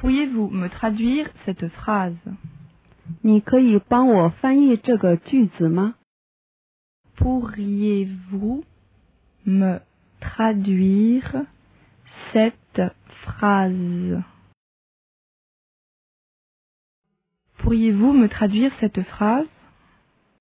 Pourriez-vous me traduire cette phrase? Pourriez-vous me traduire cette phrase? Pourriez-vous me traduire cette phrase?